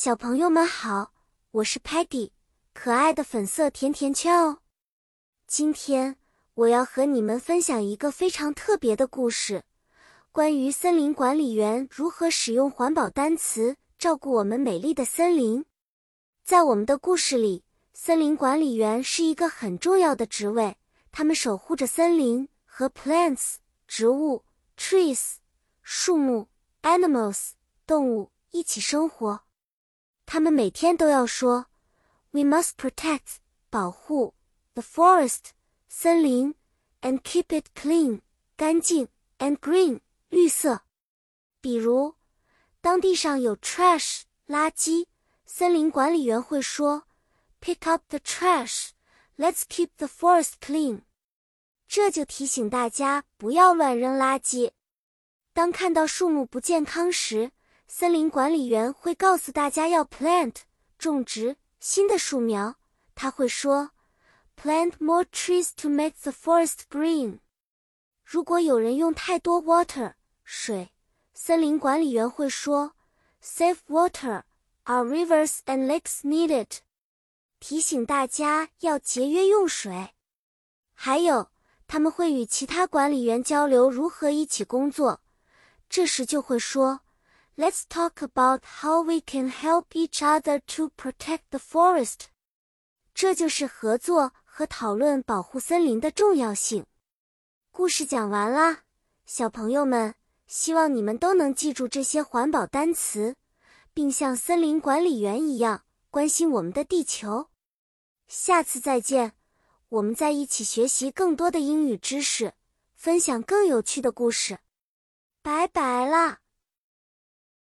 小朋友们好，我是 Patty，可爱的粉色甜甜圈哦。今天我要和你们分享一个非常特别的故事，关于森林管理员如何使用环保单词照顾我们美丽的森林。在我们的故事里，森林管理员是一个很重要的职位，他们守护着森林和 plants 植物、trees 树木、animals 动物一起生活。他们每天都要说：“We must protect 保护 the forest 森林，and keep it clean 干净，and green 绿色。”比如，当地上有 trash 垃圾，森林管理员会说：“Pick up the trash. Let's keep the forest clean.” 这就提醒大家不要乱扔垃圾。当看到树木不健康时，森林管理员会告诉大家要 plant 种植新的树苗。他会说，plant more trees to make the forest green。如果有人用太多 water 水，森林管理员会说，save water。Our rivers and lakes need it。提醒大家要节约用水。还有，他们会与其他管理员交流如何一起工作。这时就会说。Let's talk about how we can help each other to protect the forest。这就是合作和讨论保护森林的重要性。故事讲完啦，小朋友们，希望你们都能记住这些环保单词，并像森林管理员一样关心我们的地球。下次再见，我们再一起学习更多的英语知识，分享更有趣的故事。拜拜啦！